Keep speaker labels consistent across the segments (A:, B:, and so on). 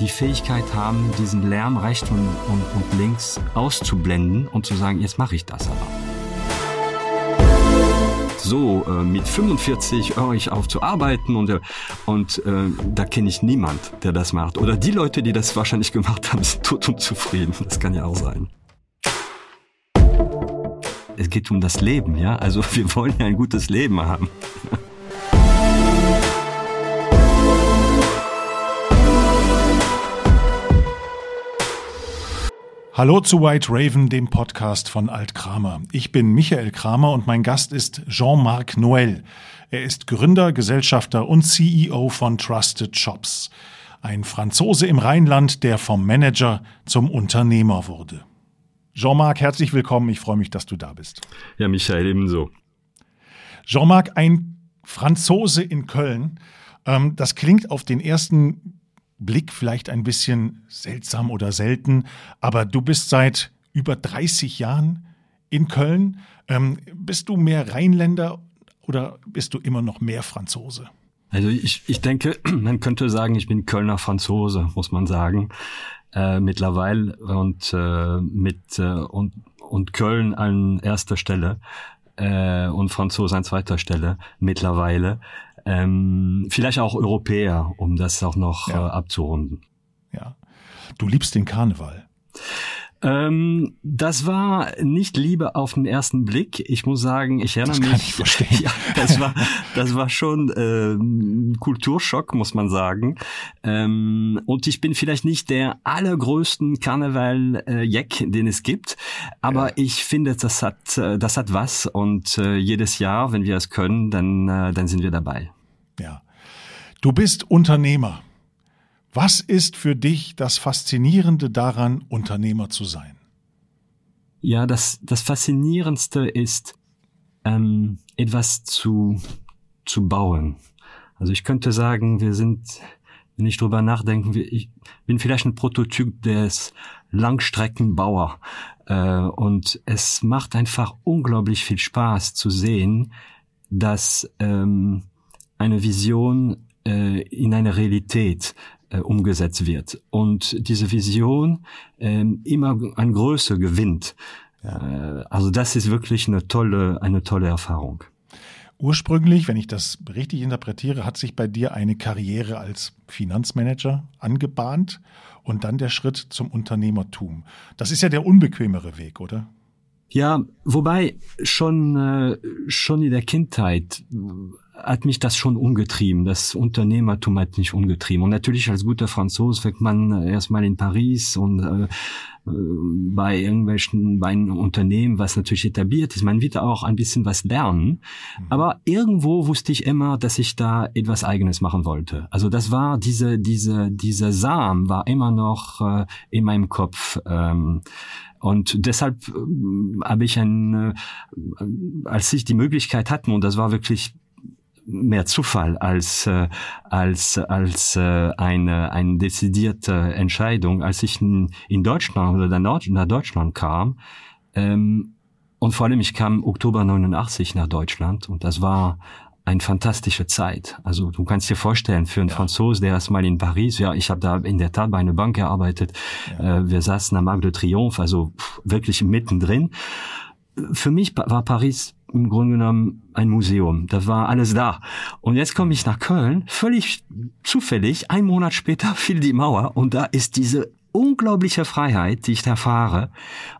A: die Fähigkeit haben, diesen Lärm rechts und, und, und links auszublenden und zu sagen, jetzt mache ich das aber. So, äh, mit 45 höre ich auf zu arbeiten und, äh, und äh, da kenne ich niemand, der das macht. Oder die Leute, die das wahrscheinlich gemacht haben, sind tot und zufrieden. Das kann ja auch sein es geht um das Leben, ja. Also wir wollen ja ein gutes Leben haben.
B: Hallo zu White Raven, dem Podcast von Alt Kramer. Ich bin Michael Kramer und mein Gast ist Jean-Marc Noël. Er ist Gründer, Gesellschafter und CEO von Trusted Shops. Ein Franzose im Rheinland, der vom Manager zum Unternehmer wurde. Jean-Marc, herzlich willkommen. Ich freue mich, dass du da bist.
A: Ja, Michael, ebenso.
B: Jean-Marc, ein Franzose in Köln. Ähm, das klingt auf den ersten Blick vielleicht ein bisschen seltsam oder selten, aber du bist seit über 30 Jahren in Köln. Ähm, bist du mehr Rheinländer oder bist du immer noch mehr Franzose?
A: Also ich, ich denke, man könnte sagen, ich bin Kölner Franzose, muss man sagen äh, mittlerweile und äh, mit äh, und und Köln an erster Stelle äh, und Franzose an zweiter Stelle mittlerweile. Ähm, vielleicht auch Europäer, um das auch noch ja. äh, abzurunden.
B: Ja. Du liebst den Karneval.
A: Ähm, das war nicht Liebe auf den ersten Blick. Ich muss sagen, ich erinnere
B: das
A: mich.
B: Kann ich verstehen.
A: Ja, das war, das war schon äh, ein Kulturschock, muss man sagen. Ähm, und ich bin vielleicht nicht der allergrößten Karneval-Jack, den es gibt, aber ja. ich finde, das hat, äh, das hat was. Und äh, jedes Jahr, wenn wir es können, dann, äh, dann sind wir dabei.
B: Ja. Du bist Unternehmer. Was ist für dich das Faszinierende daran, Unternehmer zu sein?
A: Ja, das, das Faszinierendste ist, ähm, etwas zu, zu bauen. Also ich könnte sagen, wir sind, wenn ich drüber nachdenke, ich bin vielleicht ein Prototyp des Langstreckenbauer. Äh, und es macht einfach unglaublich viel Spaß zu sehen, dass ähm, eine Vision äh, in eine Realität äh, umgesetzt wird und diese Vision äh, immer an Größe gewinnt. Ja. Äh, also das ist wirklich eine tolle, eine tolle Erfahrung.
B: Ursprünglich, wenn ich das richtig interpretiere, hat sich bei dir eine Karriere als Finanzmanager angebahnt und dann der Schritt zum Unternehmertum. Das ist ja der unbequemere Weg, oder?
A: Ja, wobei schon äh, schon in der Kindheit hat mich das schon umgetrieben. Das Unternehmertum hat mich umgetrieben. Und natürlich als guter Franzose fängt man erstmal in Paris und äh, bei irgendwelchen, bei einem Unternehmen, was natürlich etabliert ist. Man wird auch ein bisschen was lernen. Mhm. Aber irgendwo wusste ich immer, dass ich da etwas Eigenes machen wollte. Also das war diese, diese, dieser Samen war immer noch äh, in meinem Kopf. Ähm, und deshalb äh, habe ich ein, äh, als ich die Möglichkeit hatten, und das war wirklich mehr Zufall als äh, als als äh, eine eine dezidierte Entscheidung, als ich in, in Deutschland oder nach Deutschland kam. Ähm, und vor allem ich kam Oktober 89 nach Deutschland und das war eine fantastische Zeit. Also du kannst dir vorstellen, für einen ja. Franzose, der erst mal in Paris, ja, ich habe da in der Tat bei einer Bank gearbeitet, ja. äh, wir saßen am Marc de Triomphe, also pff, wirklich mittendrin. Für mich war Paris im Grunde genommen ein Museum. Da war alles da. Und jetzt komme ich nach Köln, völlig zufällig, ein Monat später fiel die Mauer und da ist diese unglaubliche Freiheit, die ich erfahre.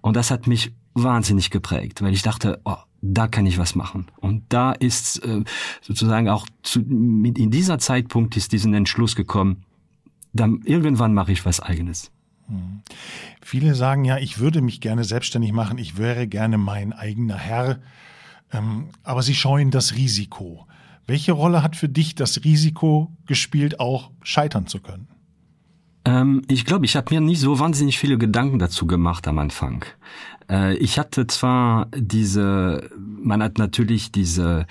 A: Und das hat mich wahnsinnig geprägt, weil ich dachte, oh, da kann ich was machen. Und da ist äh, sozusagen auch zu, in dieser Zeitpunkt ist diesen Entschluss gekommen, dann irgendwann mache ich was eigenes.
B: Hm. Viele sagen ja, ich würde mich gerne selbstständig machen, ich wäre gerne mein eigener Herr. Ähm, aber sie scheuen das Risiko. Welche Rolle hat für dich das Risiko gespielt, auch scheitern zu können?
A: Ähm, ich glaube, ich habe mir nicht so wahnsinnig viele Gedanken dazu gemacht am Anfang. Äh, ich hatte zwar diese, man hat natürlich diese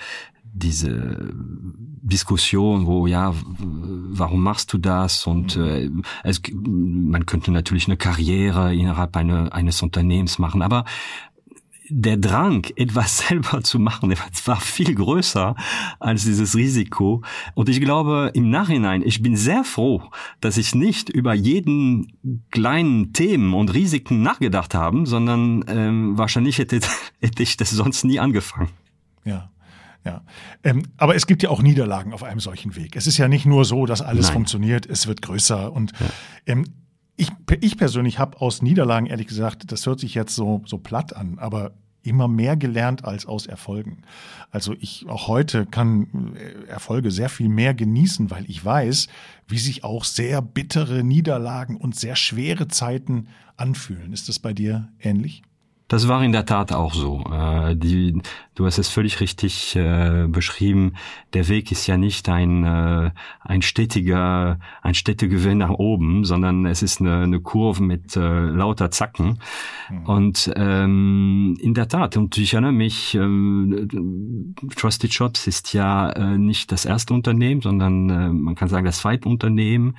A: diese Diskussion, wo ja, warum machst du das? Und mhm. äh, es, man könnte natürlich eine Karriere innerhalb eine, eines Unternehmens machen, aber der Drang, etwas selber zu machen, war viel größer als dieses Risiko. Und ich glaube, im Nachhinein, ich bin sehr froh, dass ich nicht über jeden kleinen Themen und Risiken nachgedacht habe, sondern ähm, wahrscheinlich hätte, hätte ich das sonst nie angefangen.
B: Ja. Ja, ähm, aber es gibt ja auch Niederlagen auf einem solchen Weg. Es ist ja nicht nur so, dass alles
A: Nein.
B: funktioniert, es wird größer. Und ja. ähm, ich, ich persönlich habe aus Niederlagen, ehrlich gesagt, das hört sich jetzt so, so platt an, aber immer mehr gelernt als aus Erfolgen. Also ich auch heute kann äh, Erfolge sehr viel mehr genießen, weil ich weiß, wie sich auch sehr bittere Niederlagen und sehr schwere Zeiten anfühlen. Ist das bei dir ähnlich?
A: Das war in der Tat auch so. Äh, die, du hast es völlig richtig äh, beschrieben. Der Weg ist ja nicht ein, äh, ein stetiger, ein Städtegewinn nach oben, sondern es ist eine, eine Kurve mit äh, lauter Zacken. Mhm. Und ähm, in der Tat, und ich erinnere mich, äh, Trusted Shops ist ja äh, nicht das erste Unternehmen, sondern äh, man kann sagen das zweite Unternehmen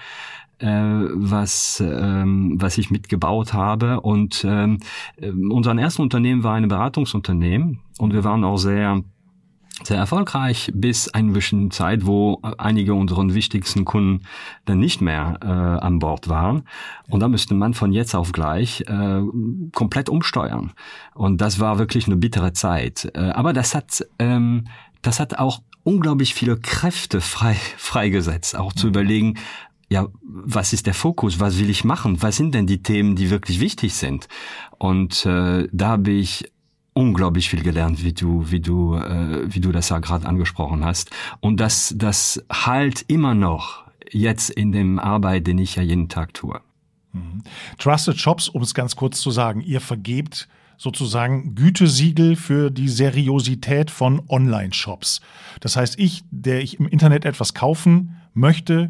A: äh, was, ähm, was ich mitgebaut habe. Und ähm, äh, unser erstes Unternehmen war ein Beratungsunternehmen und wir waren auch sehr sehr erfolgreich bis eine bestimmte Zeit, wo einige unserer wichtigsten Kunden dann nicht mehr äh, an Bord waren. Und da müsste man von jetzt auf gleich äh, komplett umsteuern. Und das war wirklich eine bittere Zeit. Äh, aber das hat, ähm, das hat auch unglaublich viele Kräfte frei, freigesetzt, auch zu mhm. überlegen, ja, was ist der Fokus? Was will ich machen? Was sind denn die Themen, die wirklich wichtig sind? Und äh, da habe ich unglaublich viel gelernt, wie du, wie du, äh, wie du das ja gerade angesprochen hast. Und das, das halt immer noch jetzt in dem Arbeit, den ich ja jeden Tag tue.
B: Mhm. Trusted Shops, um es ganz kurz zu sagen, ihr vergebt sozusagen Gütesiegel für die Seriosität von Online-Shops. Das heißt, ich, der ich im Internet etwas kaufen möchte,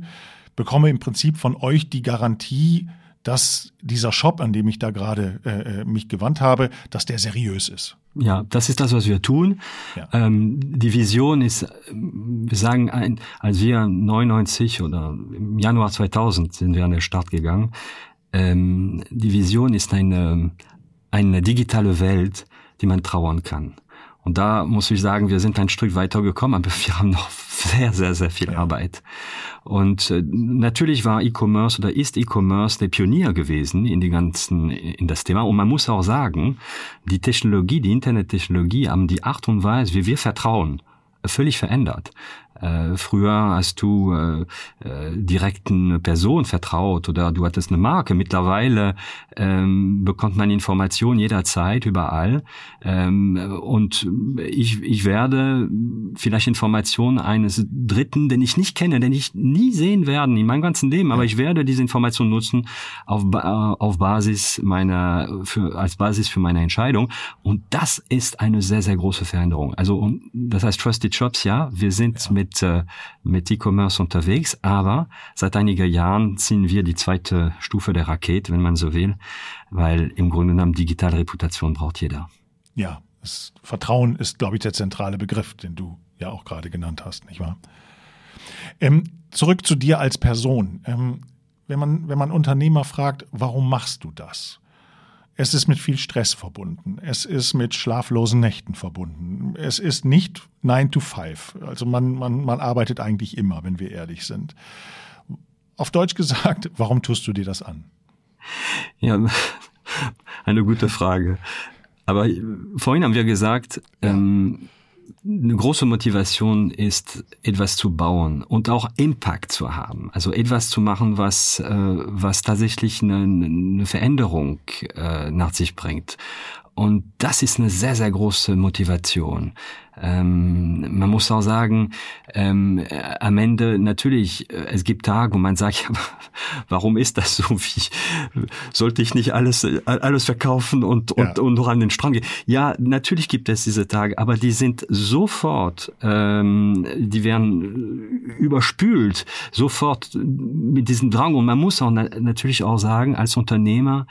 B: bekomme im Prinzip von euch die Garantie, dass dieser Shop, an dem ich da gerade äh, äh, mich gewandt habe, dass der seriös ist.
A: Ja, das ist das, was wir tun. Ja. Ähm, die Vision ist, wir sagen, ein, als wir 99 oder im Januar 2000 sind wir an den Start gegangen. Ähm, die Vision ist eine, eine digitale Welt, die man trauern kann. Und da muss ich sagen, wir sind ein Stück weiter gekommen, aber wir haben noch sehr, sehr, sehr viel ja. Arbeit. Und äh, natürlich war E-Commerce oder ist E-Commerce der Pionier gewesen in die ganzen, in das Thema. Und man muss auch sagen, die Technologie, die Internettechnologie haben die Art und Weise, wie wir vertrauen, völlig verändert. Äh, früher hast du äh, äh, direkten Person vertraut oder du hattest eine Marke. Mittlerweile ähm, bekommt man Informationen jederzeit, überall. Ähm, und ich, ich werde vielleicht Informationen eines Dritten, den ich nicht kenne, den ich nie sehen werde in meinem ganzen Leben, aber ich werde diese Information nutzen auf, auf Basis meiner, für, als Basis für meine Entscheidung. Und das ist eine sehr, sehr große Veränderung. Also, das heißt Trusted Shops, ja, wir sind mit mit, äh, mit E-Commerce unterwegs, aber seit einigen Jahren ziehen wir die zweite Stufe der Rakete, wenn man so will, weil im Grunde genommen digitale Reputation braucht jeder.
B: Ja, das Vertrauen ist, glaube ich, der zentrale Begriff, den du ja auch gerade genannt hast, nicht wahr? Ähm, zurück zu dir als Person. Ähm, wenn man, wenn man Unternehmer fragt, warum machst du das? Es ist mit viel Stress verbunden. Es ist mit schlaflosen Nächten verbunden. Es ist nicht 9 to 5. Also man, man, man arbeitet eigentlich immer, wenn wir ehrlich sind. Auf Deutsch gesagt, warum tust du dir das an?
A: Ja, eine gute Frage. Aber vorhin haben wir gesagt, ja. ähm, eine große Motivation ist, etwas zu bauen und auch Impact zu haben. Also etwas zu machen, was, äh, was tatsächlich eine, eine Veränderung äh, nach sich bringt. Und das ist eine sehr, sehr große Motivation. Ähm, man muss auch sagen, ähm, äh, am Ende natürlich, äh, es gibt Tage, wo man sagt, ja, warum ist das so? Wie sollte ich nicht alles äh, alles verkaufen und und, ja. und noch an den Strand gehen? Ja, natürlich gibt es diese Tage, aber die sind sofort, ähm, die werden überspült sofort mit diesem Drang. Und man muss auch na natürlich auch sagen, als Unternehmer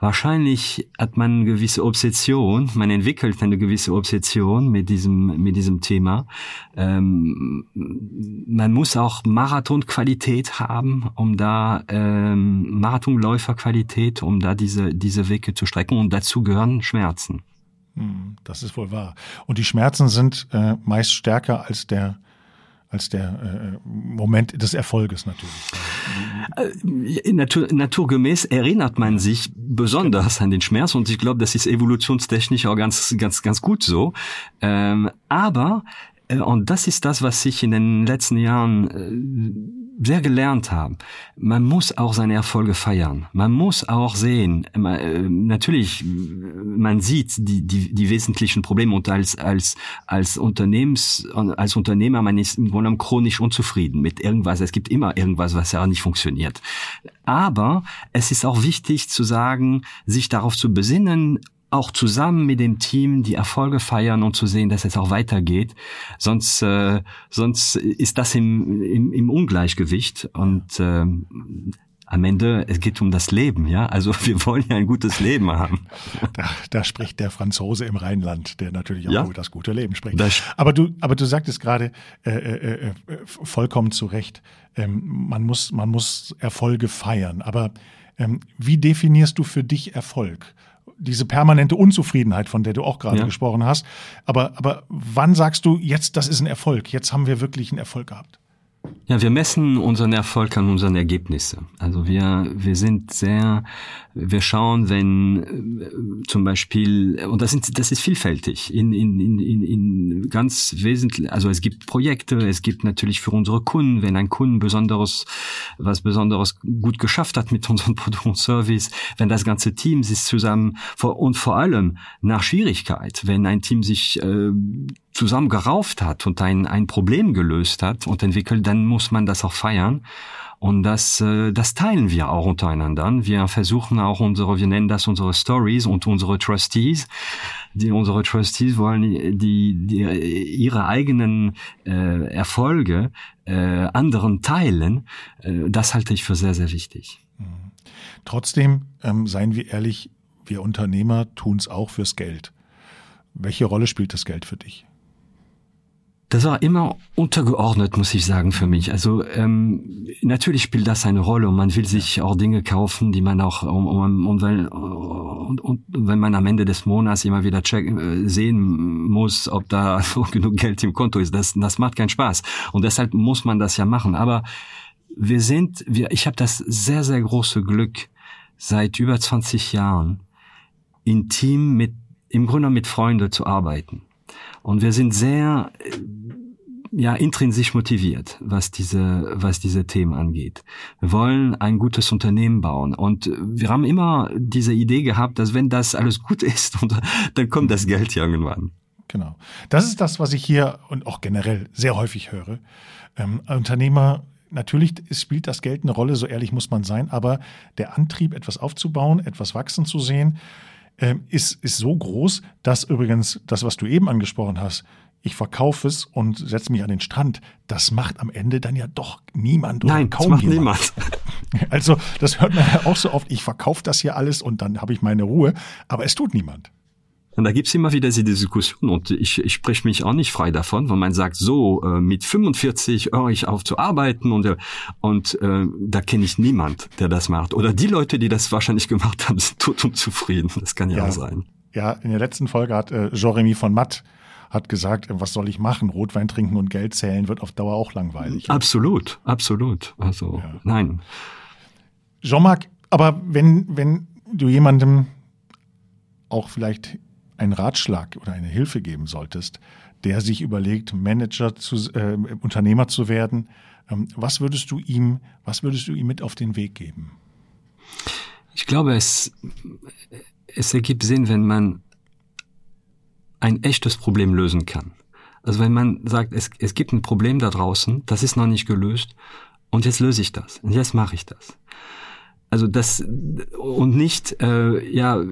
A: Wahrscheinlich hat man eine gewisse Obsession, man entwickelt eine gewisse Obsession mit diesem, mit diesem Thema. Ähm, man muss auch Marathonqualität haben, um da ähm, Marathonläuferqualität, um da diese, diese Wege zu strecken und dazu gehören Schmerzen.
B: Hm, das ist wohl wahr. Und die Schmerzen sind äh, meist stärker als der als der äh, Moment des Erfolges
A: natürlich. Äh, natur, naturgemäß erinnert man sich besonders an den Schmerz und ich glaube, das ist evolutionstechnisch auch ganz ganz ganz gut so. Ähm, aber äh, und das ist das, was ich in den letzten Jahren äh, sehr gelernt habe. Man muss auch seine Erfolge feiern. Man muss auch sehen, äh, natürlich, man sieht die, die, die wesentlichen Probleme und als, als, als Unternehmens, als Unternehmer, man ist im Grunde chronisch unzufrieden mit irgendwas. Es gibt immer irgendwas, was ja nicht funktioniert. Aber es ist auch wichtig zu sagen, sich darauf zu besinnen, auch zusammen mit dem Team die Erfolge feiern und zu sehen, dass es auch weitergeht. Sonst, äh, sonst ist das im, im, im Ungleichgewicht und äh, am Ende, es geht um das Leben, ja. Also wir wollen ja ein gutes Leben haben.
B: Da, da spricht der Franzose im Rheinland, der natürlich auch ja. über das gute Leben spricht. Das aber du, aber du sagtest gerade äh, äh, äh, vollkommen zu Recht, ähm, man muss, man muss Erfolge feiern. Aber ähm, wie definierst du für dich Erfolg? Diese permanente Unzufriedenheit, von der du auch gerade ja. gesprochen hast. Aber, aber wann sagst du, jetzt, das ist ein Erfolg, jetzt haben wir wirklich einen Erfolg gehabt?
A: Ja, wir messen unseren Erfolg an unseren Ergebnissen. Also wir, wir sind sehr, wir schauen, wenn äh, zum Beispiel, und das, sind, das ist vielfältig, in, in, in, in ganz wesentlich, also es gibt Projekte, es gibt natürlich für unsere Kunden, wenn ein Kunden besonderes, was Besonderes gut geschafft hat mit unserem Produkt und Service, wenn das ganze Team sich zusammen, und vor allem nach Schwierigkeit, wenn ein Team sich äh, zusammen gerauft hat und ein, ein Problem gelöst hat und entwickelt, dann muss man das auch feiern. Und das, äh, das teilen wir auch untereinander. Wir versuchen auch unsere, wir nennen das unsere Stories und unsere Trustees. Die, unsere Trustees wollen die, die ihre eigenen äh, Erfolge äh, anderen teilen. Äh, das halte ich für sehr, sehr wichtig. Mhm.
B: Trotzdem, ähm, seien wir ehrlich, wir Unternehmer tun es auch fürs Geld. Welche Rolle spielt das Geld für dich?
A: Das war immer untergeordnet, muss ich sagen, für mich. Also ähm, natürlich spielt das eine Rolle und man will sich auch Dinge kaufen, die man auch um, um, um, weil, und, und wenn man am Ende des Monats immer wieder check, äh, sehen muss, ob da genug Geld im Konto ist, das, das macht keinen Spaß. Und deshalb muss man das ja machen. Aber wir sind, wir, ich habe das sehr, sehr große Glück, seit über 20 Jahren intim mit, im Grunde mit Freunden zu arbeiten. Und wir sind sehr äh, ja intrinsisch motiviert, was diese was diese Themen angeht. Wir wollen ein gutes Unternehmen bauen und wir haben immer diese Idee gehabt, dass wenn das alles gut ist, und dann kommt das Geld irgendwann.
B: Genau. Das ist das, was ich hier und auch generell sehr häufig höre. Ähm, Unternehmer Natürlich spielt das Geld eine Rolle, so ehrlich muss man sein, aber der Antrieb, etwas aufzubauen, etwas wachsen zu sehen, ähm, ist, ist so groß, dass übrigens das, was du eben angesprochen hast, ich verkaufe es und setze mich an den Strand, das macht am Ende dann ja doch niemand
A: oder Nein, kaum das macht niemand.
B: Also das hört man ja auch so oft, ich verkaufe das hier alles und dann habe ich meine Ruhe, aber es tut niemand.
A: Und da gibt's immer wieder diese Diskussion und ich, ich spreche mich auch nicht frei davon, weil man sagt, so äh, mit 45 höre ich auf zu arbeiten und, äh, und äh, da kenne ich niemand, der das macht. Oder die Leute, die das wahrscheinlich gemacht haben, sind tot und zufrieden. Das kann ja, ja auch sein.
B: Ja, in der letzten Folge hat äh, Jeremy von Matt hat gesagt, was soll ich machen? Rotwein trinken und Geld zählen wird auf Dauer auch langweilig.
A: Absolut, absolut. Also ja. nein.
B: Jean-Marc, aber wenn, wenn du jemandem auch vielleicht einen Ratschlag oder eine Hilfe geben solltest, der sich überlegt, Manager zu, äh, Unternehmer zu werden, ähm, was würdest du ihm, was würdest du ihm mit auf den Weg geben?
A: Ich glaube, es, es ergibt Sinn, wenn man ein echtes Problem lösen kann. Also wenn man sagt, es, es gibt ein Problem da draußen, das ist noch nicht gelöst und jetzt löse ich das und jetzt mache ich das. Also das und nicht, äh, ja,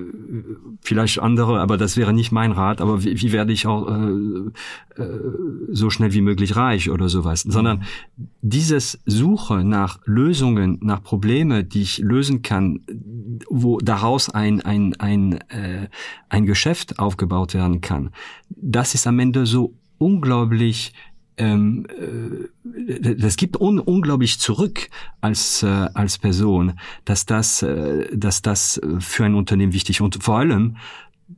A: vielleicht andere, aber das wäre nicht mein Rat, aber wie, wie werde ich auch äh, äh, so schnell wie möglich reich oder sowas, sondern dieses Suche nach Lösungen, nach Probleme, die ich lösen kann, wo daraus ein, ein, ein, äh, ein Geschäft aufgebaut werden kann, das ist am Ende so unglaublich ähm, äh, das gibt un unglaublich zurück als äh, als Person, dass das äh, dass das für ein Unternehmen wichtig und vor allem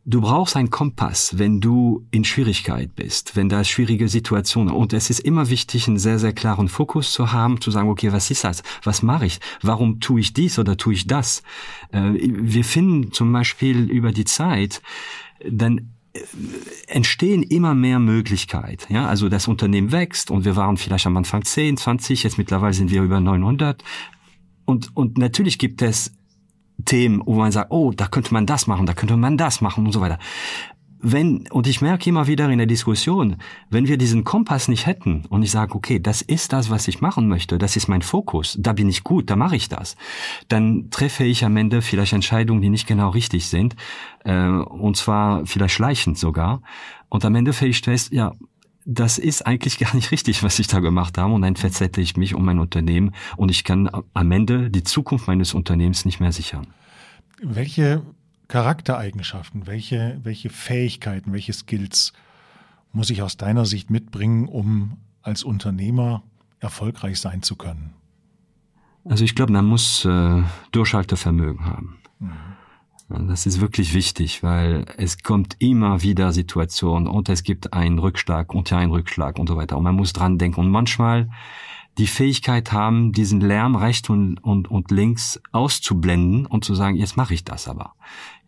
A: du brauchst einen Kompass, wenn du in Schwierigkeit bist, wenn da schwierige Situationen und es ist immer wichtig, einen sehr, sehr klaren Fokus zu haben, zu sagen, okay, was ist das? Was mache ich? Warum tue ich dies oder tue ich das? Äh, wir finden zum Beispiel über die Zeit, dann entstehen immer mehr Möglichkeiten. Ja, also das Unternehmen wächst und wir waren vielleicht am Anfang 10, 20, jetzt mittlerweile sind wir über 900. Und, und natürlich gibt es Themen, wo man sagt, oh, da könnte man das machen, da könnte man das machen und so weiter. Wenn, und ich merke immer wieder in der Diskussion, wenn wir diesen Kompass nicht hätten und ich sage, okay, das ist das, was ich machen möchte, das ist mein Fokus, da bin ich gut, da mache ich das, dann treffe ich am Ende vielleicht Entscheidungen, die nicht genau richtig sind, äh, und zwar vielleicht schleichend sogar. Und am Ende fällt ich fest, ja, das ist eigentlich gar nicht richtig, was ich da gemacht habe. Und dann verzettle ich mich um mein Unternehmen und ich kann am Ende die Zukunft meines Unternehmens nicht mehr sichern.
B: Welche Charaktereigenschaften, welche, welche Fähigkeiten, welche Skills muss ich aus deiner Sicht mitbringen, um als Unternehmer erfolgreich sein zu können?
A: Also ich glaube, man muss äh, Durchhaltevermögen haben. Mhm. Das ist wirklich wichtig, weil es kommt immer wieder Situationen und es gibt einen Rückschlag und einen Rückschlag und so weiter. Und man muss dran denken. Und manchmal die Fähigkeit haben, diesen Lärm rechts und, und, und links auszublenden und zu sagen, jetzt mache ich das aber.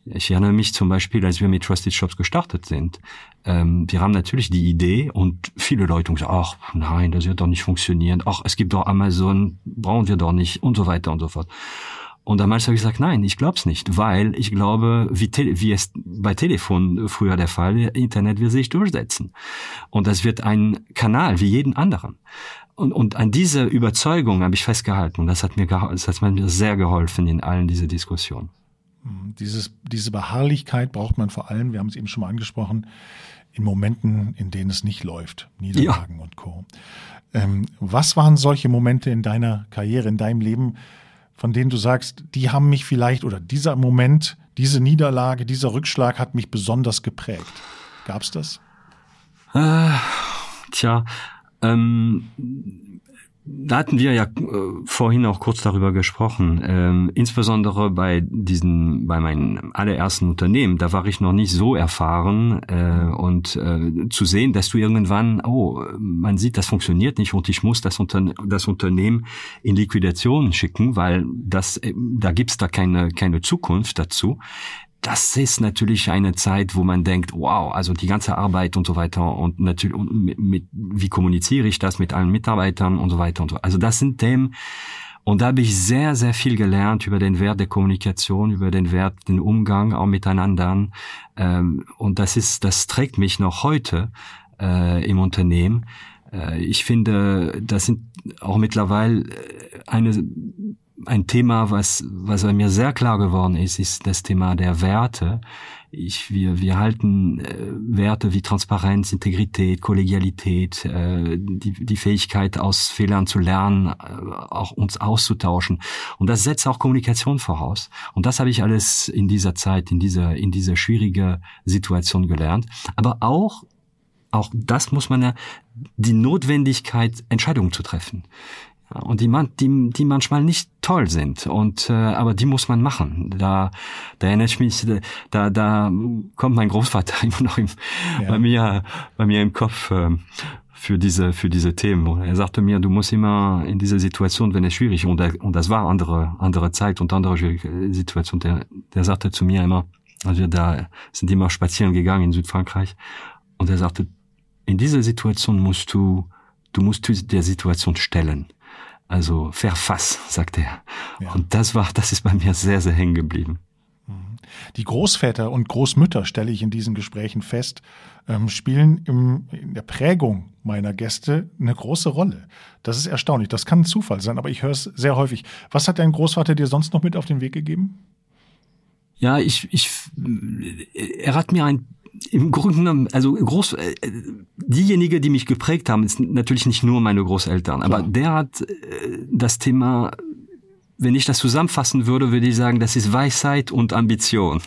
A: Ich erinnere mich zum Beispiel, als wir mit Trusted Shops gestartet sind. Ähm, wir haben natürlich die Idee und viele Leute sagen, ach nein, das wird doch nicht funktionieren. Ach, es gibt doch Amazon, brauchen wir doch nicht und so weiter und so fort. Und damals habe ich gesagt, nein, ich glaube es nicht, weil ich glaube, wie, wie es bei Telefon früher der Fall, Internet wird sich durchsetzen. Und das wird ein Kanal wie jeden anderen. Und, und an diese Überzeugung habe ich festgehalten. Und das hat mir, das hat mir sehr geholfen in allen diese Diskussionen.
B: Hm, dieses, diese Beharrlichkeit braucht man vor allem, wir haben es eben schon mal angesprochen, in Momenten, in denen es nicht läuft, Niederlagen ja. und Co. Ähm, was waren solche Momente in deiner Karriere, in deinem Leben, von denen du sagst, die haben mich vielleicht oder dieser Moment, diese Niederlage, dieser Rückschlag hat mich besonders geprägt? Gab's das?
A: Äh, tja, ähm, da hatten wir ja äh, vorhin auch kurz darüber gesprochen. Ähm, insbesondere bei diesen, bei meinem allerersten Unternehmen, da war ich noch nicht so erfahren äh, und äh, zu sehen, dass du irgendwann, oh, man sieht, das funktioniert nicht und ich muss das, Unter das Unternehmen in Liquidation schicken, weil das, äh, da gibt's da keine keine Zukunft dazu das ist natürlich eine Zeit, wo man denkt, wow, also die ganze Arbeit und so weiter und natürlich mit, mit, wie kommuniziere ich das mit allen Mitarbeitern und so weiter und so. Also das sind Themen und da habe ich sehr sehr viel gelernt über den Wert der Kommunikation, über den Wert den Umgang auch miteinander ähm, und das ist das trägt mich noch heute äh, im Unternehmen. Äh, ich finde, das sind auch mittlerweile eine ein Thema, was, was mir sehr klar geworden ist, ist das Thema der Werte. Ich, wir, wir halten äh, Werte wie Transparenz, Integrität, Kollegialität, äh, die, die Fähigkeit aus Fehlern zu lernen, äh, auch uns auszutauschen. Und das setzt auch Kommunikation voraus. Und das habe ich alles in dieser Zeit, in dieser, in dieser schwierige Situation gelernt. Aber auch auch das muss man ja, die Notwendigkeit, Entscheidungen zu treffen und die man die die manchmal nicht toll sind. Und äh, aber die muss man machen. Da da erinnere ich mich da da kommt mein Großvater immer noch im, ja. bei mir bei mir im Kopf äh, für diese für diese Themen. Er sagte mir du musst immer in dieser Situation wenn es schwierig und und das war andere andere Zeit und andere Situation der der sagte zu mir immer also wir da sind immer spazieren gegangen in Südfrankreich. Und er sagte in dieser Situation musst du du musst der Situation stellen also verfass, sagt er. Ja. Und das war, das ist bei mir sehr, sehr hängen geblieben.
B: Mhm. Die Großväter und Großmütter, stelle ich in diesen Gesprächen fest, ähm, spielen im, in der Prägung meiner Gäste eine große Rolle. Das ist erstaunlich. Das kann ein Zufall sein, aber ich höre es sehr häufig. Was hat dein Großvater dir sonst noch mit auf den Weg gegeben?
A: Ja, ich, ich, er hat mir ein im Grunde genommen, also groß, äh, diejenige, die mich geprägt haben, ist natürlich nicht nur meine Großeltern, aber der hat äh, das Thema, wenn ich das zusammenfassen würde, würde ich sagen, das ist Weisheit und Ambition.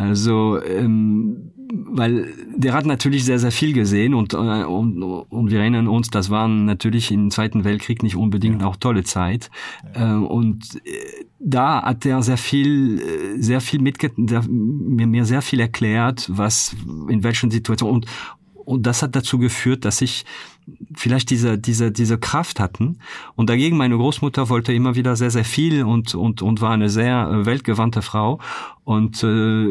A: Also ähm, weil der hat natürlich sehr sehr viel gesehen und, äh, und und wir erinnern uns, das waren natürlich im Zweiten Weltkrieg nicht unbedingt ja. auch tolle Zeit ja. äh, und äh, da hat er sehr viel äh, sehr viel mitge mir mir sehr viel erklärt, was in welchen Situationen und und das hat dazu geführt, dass ich vielleicht diese, diese, diese Kraft hatten. Und dagegen meine Großmutter wollte immer wieder sehr, sehr viel und, und, und war eine sehr äh, weltgewandte Frau. Und äh,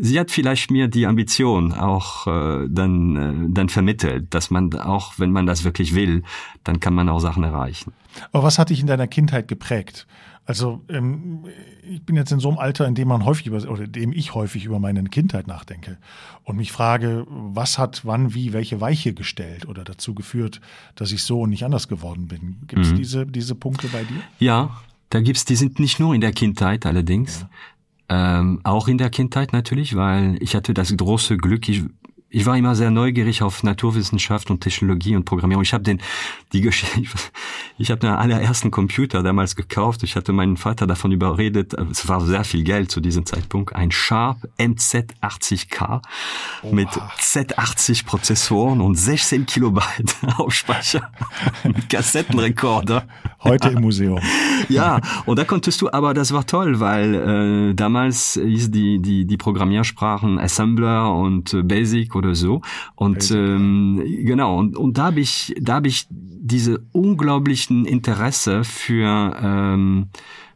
A: sie hat vielleicht mir die Ambition auch äh, dann, äh, dann vermittelt, dass man auch, wenn man das wirklich will, dann kann man auch Sachen erreichen.
B: Aber was hat dich in deiner Kindheit geprägt? Also ähm, ich bin jetzt in so einem Alter, in dem man häufig über oder in dem ich häufig über meine Kindheit nachdenke und mich frage, was hat wann wie welche Weiche gestellt oder dazu geführt, dass ich so und nicht anders geworden bin. Gibt es mhm. diese diese Punkte bei dir?
A: Ja, da gibt's. Die sind nicht nur in der Kindheit allerdings. Ja. Ähm, auch in der Kindheit natürlich, weil ich hatte das große Glück, ich ich war immer sehr neugierig auf Naturwissenschaft und Technologie und Programmierung. Ich habe den die Geschichte, ich habe den allerersten Computer damals gekauft. Ich hatte meinen Vater davon überredet. Es war sehr viel Geld zu diesem Zeitpunkt. Ein Sharp MZ80K Oha. mit Z80 Prozessoren und 16 Kilobyte Aufspeicher mit Kassettenrekorder.
B: Heute im Museum.
A: Ja, und da konntest du, aber das war toll, weil äh, damals hieß die die die Programmiersprachen Assembler und äh, Basic oder oder so. Und ähm, genau, und, und da habe ich, da habe ich diese unglaublichen Interesse für ähm,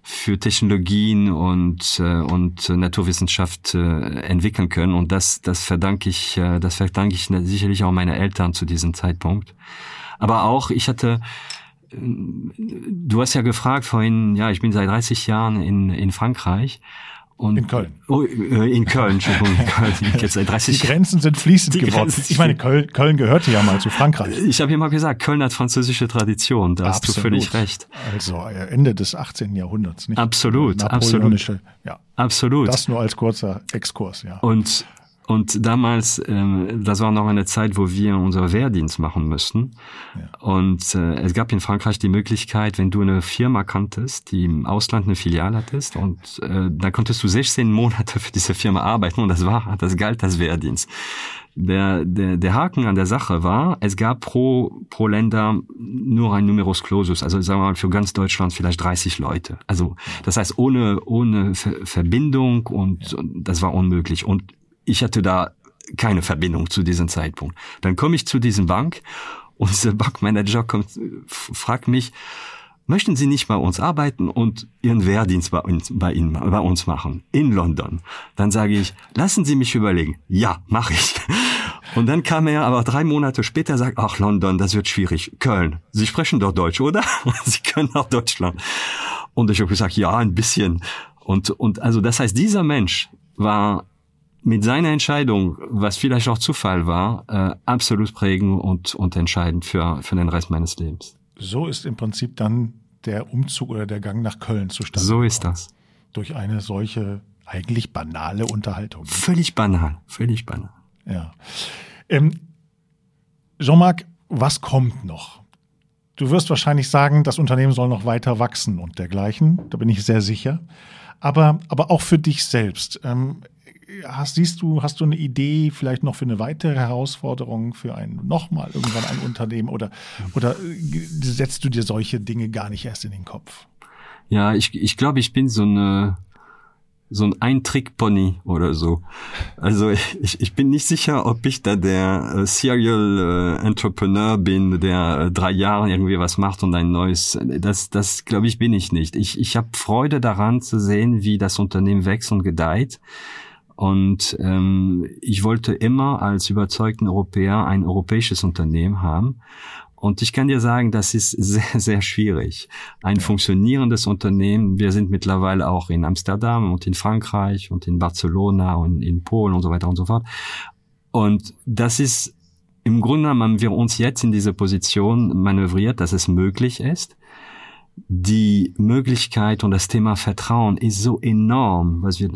A: für Technologien und äh, und Naturwissenschaft äh, entwickeln können. Und das das verdanke ich äh, das verdanke ich sicherlich auch meine Eltern zu diesem Zeitpunkt. Aber auch ich hatte äh, du hast ja gefragt vorhin ja ich bin seit 30 Jahren in in Frankreich
B: und in Köln.
A: Oh, äh, in Köln, Entschuldigung.
B: Jetzt seit 30 die Grenzen sind fließend geworden. ich meine, Köln, Köln gehörte ja mal zu Frankreich.
A: Ich habe ja mal gesagt, Köln hat französische Tradition. Da Absolut. hast du völlig recht.
B: Also äh, Ende des 18. Jahrhunderts.
A: Nicht? Absolut, absolut.
B: Ja.
A: Absolut.
B: Das nur als kurzer Exkurs, ja.
A: Und und damals, ähm, das war noch eine Zeit, wo wir unser Wehrdienst machen müssten. Ja. Und äh, es gab in Frankreich die Möglichkeit, wenn du eine Firma kanntest, die im Ausland eine Filiale hattest, und äh, da konntest du 16 Monate für diese Firma arbeiten und das war, das galt als Wehrdienst. Der, der, der Haken an der Sache war, es gab pro, pro Länder nur ein Numerus Clausus, also sagen wir mal für ganz Deutschland vielleicht 30 Leute. Also das heißt ohne, ohne Verbindung und, ja. und das war unmöglich. Und ich hatte da keine Verbindung zu diesem Zeitpunkt. Dann komme ich zu diesem Bank und dieser Bankmanager kommt, fragt mich, möchten Sie nicht bei uns arbeiten und Ihren Wehrdienst bei uns, bei Ihnen, bei uns machen in London? Dann sage ich, lassen Sie mich überlegen. Ja, mache ich. Und dann kam er aber drei Monate später sagt, ach London, das wird schwierig. Köln, Sie sprechen doch Deutsch, oder? Sie können auch Deutschland. Und ich habe gesagt, ja, ein bisschen. Und, und also das heißt, dieser Mensch war mit seiner Entscheidung, was vielleicht auch Zufall war, äh, absolut prägend und, und entscheidend für, für den Rest meines Lebens.
B: So ist im Prinzip dann der Umzug oder der Gang nach Köln zustande.
A: So ist das.
B: Durch eine solche eigentlich banale Unterhaltung.
A: Völlig banal, völlig banal.
B: Ja. Ähm, Jean-Marc, was kommt noch? Du wirst wahrscheinlich sagen, das Unternehmen soll noch weiter wachsen und dergleichen. Da bin ich sehr sicher. Aber, aber auch für dich selbst. Ähm, hast, siehst du, hast du eine Idee vielleicht noch für eine weitere Herausforderung für ein nochmal irgendwann ein Unternehmen oder, oder äh, setzt du dir solche Dinge gar nicht erst in den Kopf?
A: Ja, ich, ich glaube, ich bin so eine, so ein Eintrick-Pony oder so. Also ich, ich bin nicht sicher, ob ich da der äh, Serial äh, Entrepreneur bin, der äh, drei Jahre irgendwie was macht und ein neues. Das, das glaube ich, bin ich nicht. Ich, ich habe Freude daran zu sehen, wie das Unternehmen wächst und gedeiht. Und ähm, ich wollte immer als überzeugten Europäer ein europäisches Unternehmen haben. Und ich kann dir sagen, das ist sehr, sehr schwierig. Ein ja. funktionierendes Unternehmen, wir sind mittlerweile auch in Amsterdam und in Frankreich und in Barcelona und in Polen und so weiter und so fort. Und das ist im Grunde haben wir uns jetzt in diese Position manövriert, dass es möglich ist die Möglichkeit und das Thema Vertrauen ist so enorm, was wir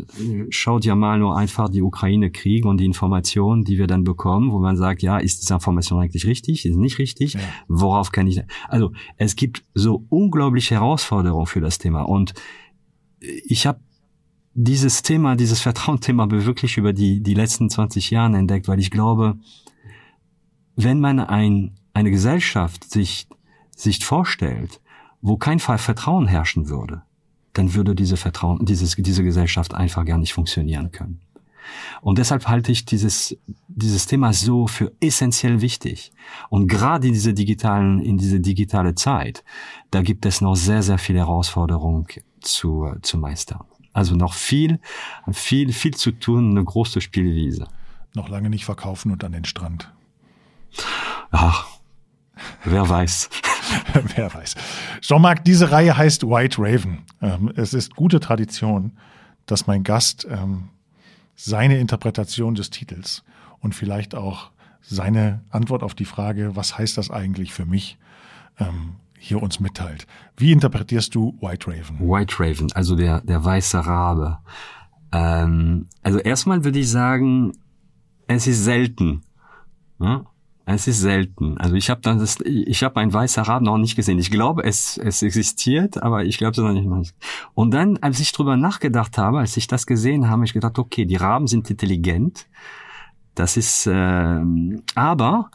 A: schaut ja mal nur einfach die Ukraine Krieg und die Informationen, die wir dann bekommen, wo man sagt, ja, ist diese Information eigentlich richtig, ist nicht richtig, ja. worauf kann ich also es gibt so unglaubliche Herausforderungen für das Thema und ich habe dieses Thema, dieses Vertrauensthema wirklich über die, die letzten 20 Jahre entdeckt, weil ich glaube, wenn man ein, eine Gesellschaft sich, sich vorstellt, wo kein Fall Vertrauen herrschen würde, dann würde diese Vertrauen, dieses, diese Gesellschaft einfach gar nicht funktionieren können. Und deshalb halte ich dieses, dieses Thema so für essentiell wichtig. Und gerade in diese digitalen, in diese digitale Zeit, da gibt es noch sehr, sehr viele Herausforderungen zu, zu meistern. Also noch viel, viel, viel zu tun, eine große Spielwiese.
B: Noch lange nicht verkaufen und an den Strand.
A: Ach, wer weiß.
B: wer weiß. Jean-Marc, diese Reihe heißt White Raven. Ähm, es ist gute Tradition, dass mein Gast ähm, seine Interpretation des Titels und vielleicht auch seine Antwort auf die Frage, was heißt das eigentlich für mich, ähm, hier uns mitteilt. Wie interpretierst du White Raven?
A: White Raven, also der, der weiße Rabe. Ähm, also erstmal würde ich sagen, es ist selten. Ja? Es ist selten. Also ich habe dann das, ich habe ein weißer Raben noch nicht gesehen. Ich glaube, es, es existiert, aber ich glaube es noch nicht. Und dann, als ich drüber nachgedacht habe, als ich das gesehen habe, ich gedacht, okay, die Raben sind intelligent. Das ist, äh, aber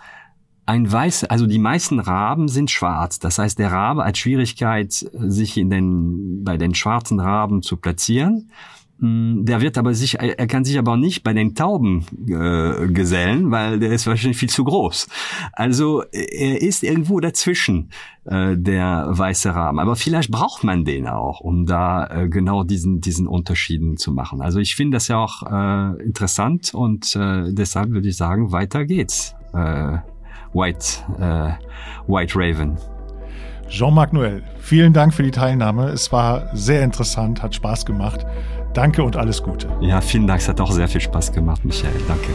A: ein weiß, also die meisten Raben sind schwarz. Das heißt, der Rabe hat Schwierigkeit, sich in den, bei den schwarzen Raben zu platzieren. Hm, der wird aber sich, er kann sich aber nicht bei den Tauben äh, gesellen, weil der ist wahrscheinlich viel zu groß. Also er ist irgendwo dazwischen, äh, der weiße Raben. Aber vielleicht braucht man den auch, um da äh, genau diesen, diesen Unterschieden zu machen. Also ich finde das ja auch äh, interessant und äh, deshalb würde ich sagen, weiter geht's. Äh, White, äh, White Raven.
B: Jean-Marc Noël, vielen Dank für die Teilnahme. Es war sehr interessant, hat Spaß gemacht. Danke und alles Gute.
A: Ja, vielen Dank. Es hat auch sehr viel Spaß gemacht, Michael. Danke.